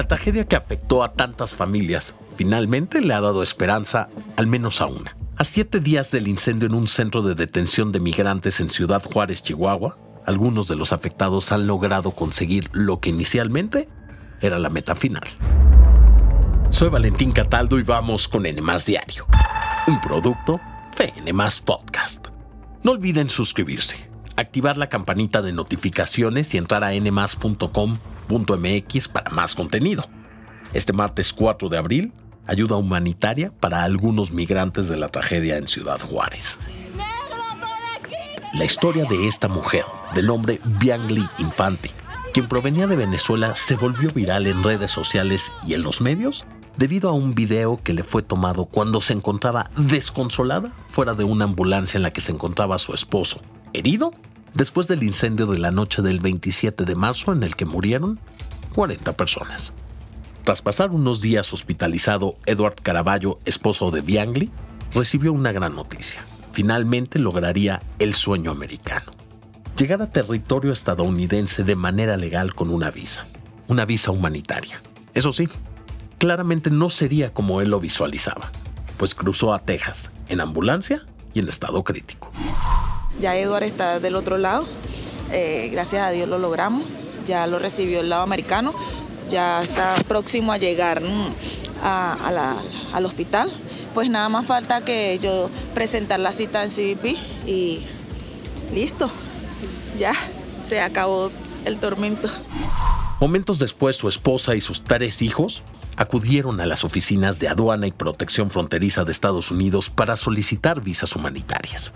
La tragedia que afectó a tantas familias finalmente le ha dado esperanza al menos a una. A siete días del incendio en un centro de detención de migrantes en Ciudad Juárez, Chihuahua, algunos de los afectados han logrado conseguir lo que inicialmente era la meta final. Soy Valentín Cataldo y vamos con N Diario, un producto de N Podcast. No olviden suscribirse, activar la campanita de notificaciones y entrar a nmas.com para más contenido. Este martes 4 de abril, ayuda humanitaria para algunos migrantes de la tragedia en Ciudad Juárez. La historia de esta mujer, de nombre Biangli Infante, quien provenía de Venezuela, se volvió viral en redes sociales y en los medios debido a un video que le fue tomado cuando se encontraba desconsolada fuera de una ambulancia en la que se encontraba su esposo, herido después del incendio de la noche del 27 de marzo en el que murieron 40 personas. Tras pasar unos días hospitalizado, Edward Caraballo, esposo de Biangli, recibió una gran noticia. Finalmente lograría el sueño americano. Llegar a territorio estadounidense de manera legal con una visa. Una visa humanitaria. Eso sí, claramente no sería como él lo visualizaba, pues cruzó a Texas en ambulancia y en estado crítico. Ya Edward está del otro lado. Eh, gracias a Dios lo logramos. Ya lo recibió el lado americano. Ya está próximo a llegar al hospital. Pues nada más falta que yo presentar la cita en CBP y listo. Ya se acabó el tormento. Momentos después, su esposa y sus tres hijos acudieron a las oficinas de aduana y protección fronteriza de Estados Unidos para solicitar visas humanitarias.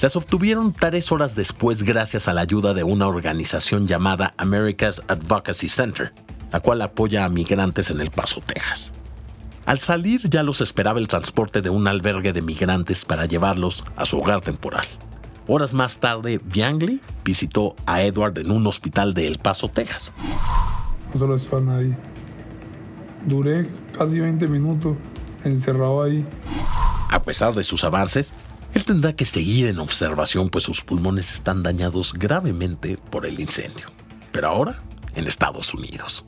Las obtuvieron tres horas después gracias a la ayuda de una organización llamada America's Advocacy Center, la cual apoya a migrantes en El Paso, Texas. Al salir ya los esperaba el transporte de un albergue de migrantes para llevarlos a su hogar temporal. Horas más tarde, Biangli visitó a Edward en un hospital de El Paso, Texas. No solo estaban ahí. Duré casi 20 minutos encerrado ahí. A pesar de sus avances, él tendrá que seguir en observación pues sus pulmones están dañados gravemente por el incendio, pero ahora en Estados Unidos.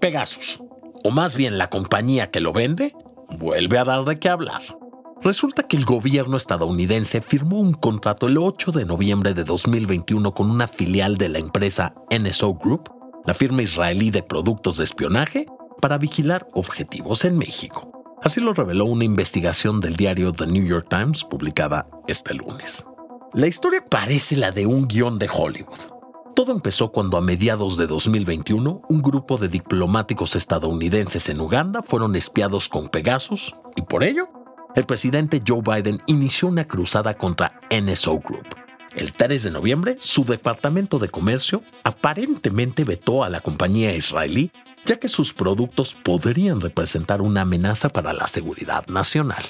Pegasus, o más bien la compañía que lo vende, vuelve a dar de qué hablar. Resulta que el gobierno estadounidense firmó un contrato el 8 de noviembre de 2021 con una filial de la empresa NSO Group, la firma israelí de productos de espionaje, para vigilar objetivos en México. Así lo reveló una investigación del diario The New York Times publicada este lunes. La historia parece la de un guion de Hollywood. Todo empezó cuando a mediados de 2021 un grupo de diplomáticos estadounidenses en Uganda fueron espiados con Pegasus y por ello el presidente Joe Biden inició una cruzada contra NSO Group. El 3 de noviembre, su departamento de comercio aparentemente vetó a la compañía israelí ya que sus productos podrían representar una amenaza para la seguridad nacional.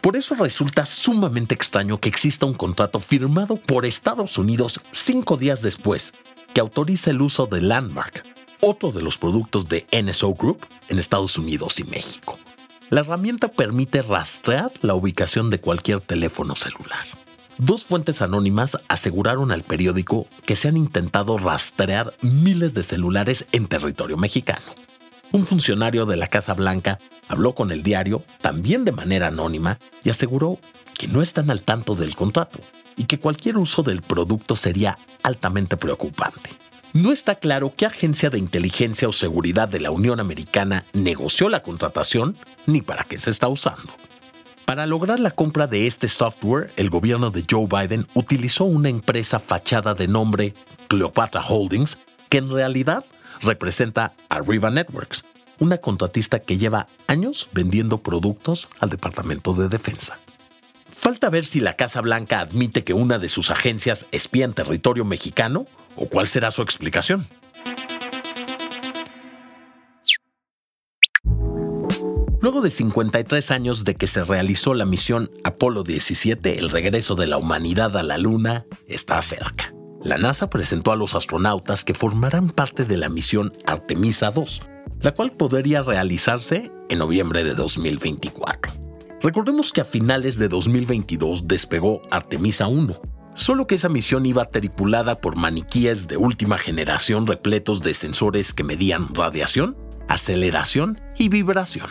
Por eso resulta sumamente extraño que exista un contrato firmado por Estados Unidos cinco días después que autoriza el uso de Landmark, otro de los productos de NSO Group en Estados Unidos y México. La herramienta permite rastrear la ubicación de cualquier teléfono celular. Dos fuentes anónimas aseguraron al periódico que se han intentado rastrear miles de celulares en territorio mexicano. Un funcionario de la Casa Blanca habló con el diario, también de manera anónima, y aseguró que no están al tanto del contrato y que cualquier uso del producto sería altamente preocupante. No está claro qué agencia de inteligencia o seguridad de la Unión Americana negoció la contratación ni para qué se está usando. Para lograr la compra de este software, el gobierno de Joe Biden utilizó una empresa fachada de nombre Cleopatra Holdings, que en realidad representa Arriva Networks, una contratista que lleva años vendiendo productos al Departamento de Defensa. Falta ver si la Casa Blanca admite que una de sus agencias espía en territorio mexicano o cuál será su explicación. De 53 años de que se realizó la misión Apolo 17, el regreso de la humanidad a la Luna está cerca. La NASA presentó a los astronautas que formarán parte de la misión Artemisa 2, la cual podría realizarse en noviembre de 2024. Recordemos que a finales de 2022 despegó Artemisa 1, Solo que esa misión iba tripulada por maniquíes de última generación repletos de sensores que medían radiación, aceleración y vibración.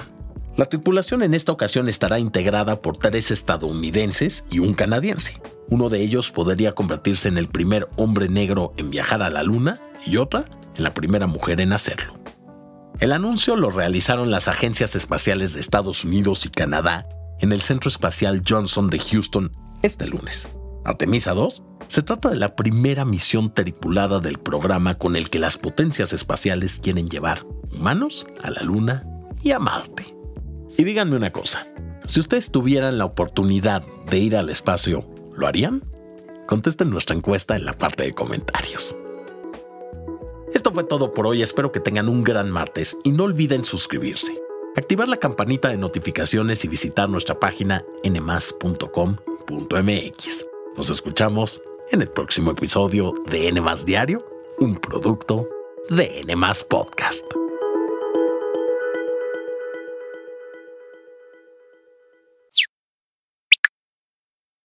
La tripulación en esta ocasión estará integrada por tres estadounidenses y un canadiense. Uno de ellos podría convertirse en el primer hombre negro en viajar a la Luna y otra en la primera mujer en hacerlo. El anuncio lo realizaron las agencias espaciales de Estados Unidos y Canadá en el Centro Espacial Johnson de Houston este lunes. Artemisa 2 se trata de la primera misión tripulada del programa con el que las potencias espaciales quieren llevar humanos a la Luna y a Marte. Y díganme una cosa, si ustedes tuvieran la oportunidad de ir al espacio, ¿lo harían? Contesten nuestra encuesta en la parte de comentarios. Esto fue todo por hoy, espero que tengan un gran martes y no olviden suscribirse, activar la campanita de notificaciones y visitar nuestra página nmas.com.mx. Nos escuchamos en el próximo episodio de N Diario, un producto de N Podcast.